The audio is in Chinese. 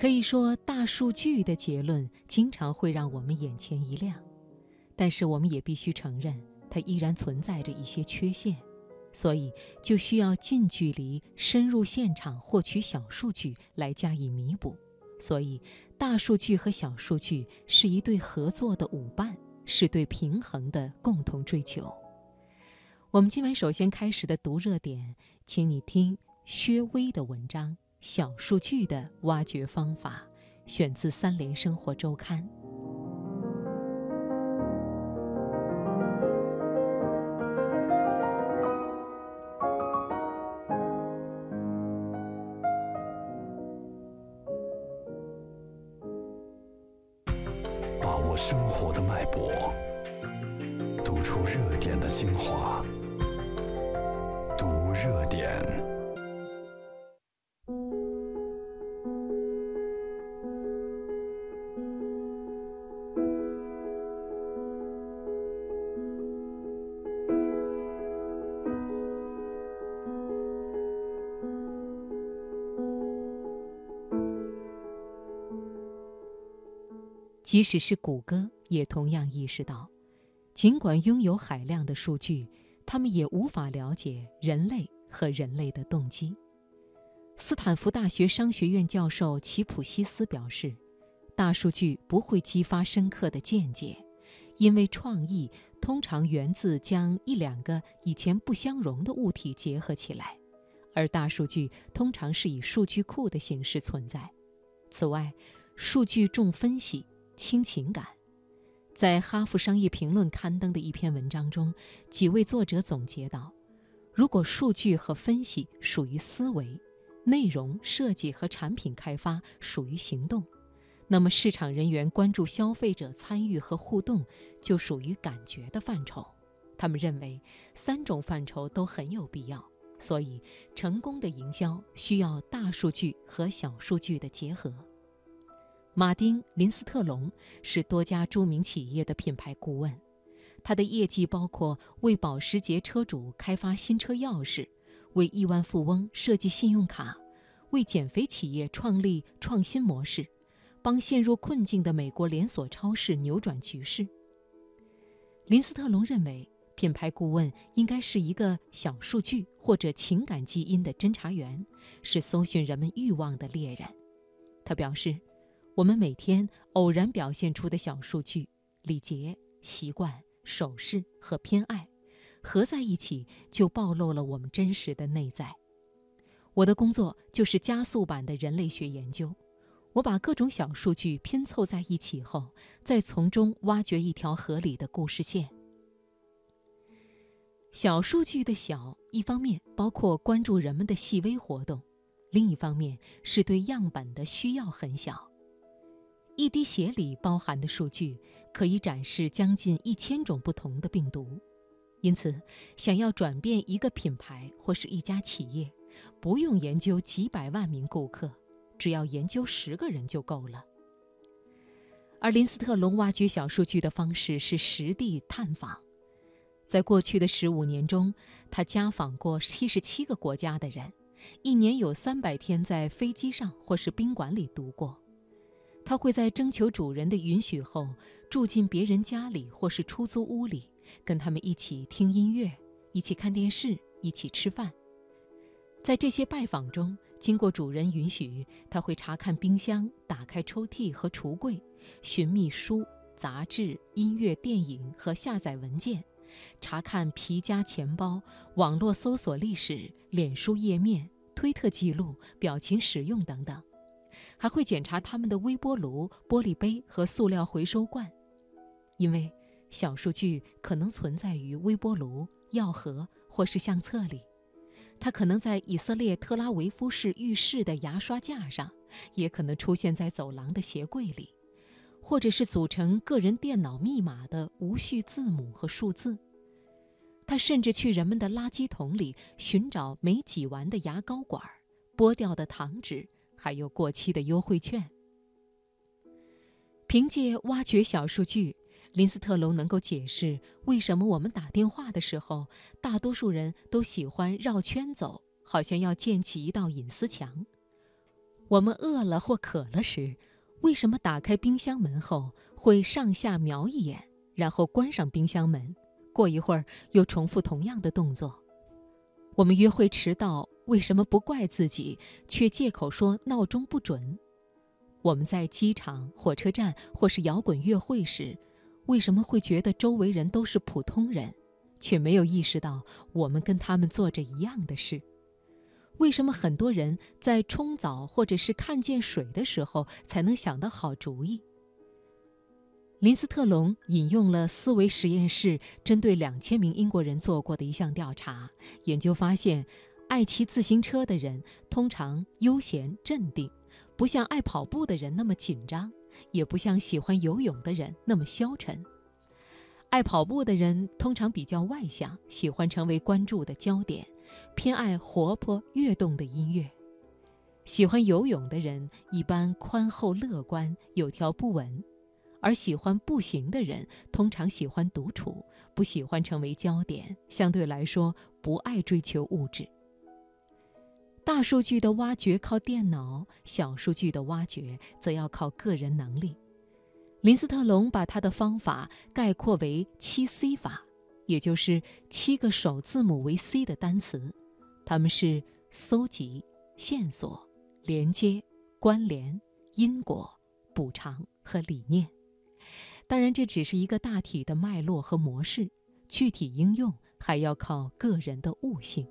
可以说，大数据的结论经常会让我们眼前一亮，但是我们也必须承认，它依然存在着一些缺陷，所以就需要近距离、深入现场获取小数据来加以弥补。所以，大数据和小数据是一对合作的舞伴，是对平衡的共同追求。我们今晚首先开始的读热点，请你听薛微的文章。小数据的挖掘方法，选自《三联生活周刊》。把握生活的脉搏，读出热点的精华，读热点。即使是谷歌，也同样意识到，尽管拥有海量的数据，他们也无法了解人类和人类的动机。斯坦福大学商学院教授齐普西斯表示，大数据不会激发深刻的见解，因为创意通常源自将一两个以前不相容的物体结合起来，而大数据通常是以数据库的形式存在。此外，数据重分析。轻情感，在《哈佛商业评论》刊登的一篇文章中，几位作者总结道：如果数据和分析属于思维，内容设计和产品开发属于行动，那么市场人员关注消费者参与和互动就属于感觉的范畴。他们认为三种范畴都很有必要，所以成功的营销需要大数据和小数据的结合。马丁·林斯特龙是多家著名企业的品牌顾问，他的业绩包括为保时捷车主开发新车钥匙，为亿万富翁设计信用卡，为减肥企业创立创新模式，帮陷入困境的美国连锁超市扭转局势。林斯特龙认为，品牌顾问应该是一个小数据或者情感基因的侦查员，是搜寻人们欲望的猎人。他表示。我们每天偶然表现出的小数据、礼节、习惯、手势和偏爱，合在一起就暴露了我们真实的内在。我的工作就是加速版的人类学研究。我把各种小数据拼凑在一起后，再从中挖掘一条合理的故事线。小数据的小，一方面包括关注人们的细微活动，另一方面是对样本的需要很小。一滴血里包含的数据可以展示将近一千种不同的病毒，因此，想要转变一个品牌或是一家企业，不用研究几百万名顾客，只要研究十个人就够了。而林斯特龙挖掘小数据的方式是实地探访，在过去的十五年中，他家访过七十七个国家的人，一年有三百天在飞机上或是宾馆里度过。他会在征求主人的允许后，住进别人家里或是出租屋里，跟他们一起听音乐，一起看电视，一起吃饭。在这些拜访中，经过主人允许，他会查看冰箱，打开抽屉和橱柜，寻觅书、杂志、音乐、电影和下载文件，查看皮夹、钱包、网络搜索历史、脸书页面、推特记录、表情使用等等。还会检查他们的微波炉、玻璃杯和塑料回收罐，因为小数据可能存在于微波炉、药盒或是相册里。它可能在以色列特拉维夫市浴室的牙刷架上，也可能出现在走廊的鞋柜里，或者是组成个人电脑密码的无序字母和数字。他甚至去人们的垃圾桶里寻找没挤完的牙膏管、剥掉的糖纸。还有过期的优惠券。凭借挖掘小数据，林斯特龙能够解释为什么我们打电话的时候，大多数人都喜欢绕圈走，好像要建起一道隐私墙。我们饿了或渴了时，为什么打开冰箱门后会上下瞄一眼，然后关上冰箱门，过一会儿又重复同样的动作？我们约会迟到，为什么不怪自己，却借口说闹钟不准？我们在机场、火车站或是摇滚乐会时，为什么会觉得周围人都是普通人，却没有意识到我们跟他们做着一样的事？为什么很多人在冲澡或者是看见水的时候才能想到好主意？林斯特龙引用了思维实验室针对两千名英国人做过的一项调查研究，发现爱骑自行车的人通常悠闲镇定，不像爱跑步的人那么紧张，也不像喜欢游泳的人那么消沉。爱跑步的人通常比较外向，喜欢成为关注的焦点。偏爱活泼跃动的音乐，喜欢游泳的人一般宽厚乐观、有条不紊，而喜欢步行的人通常喜欢独处，不喜欢成为焦点，相对来说不爱追求物质。大数据的挖掘靠电脑，小数据的挖掘则要靠个人能力。林斯特龙把他的方法概括为七 C 法。也就是七个首字母为 C 的单词，它们是搜集、线索、连接、关联、因果、补偿和理念。当然，这只是一个大体的脉络和模式，具体应用还要靠个人的悟性。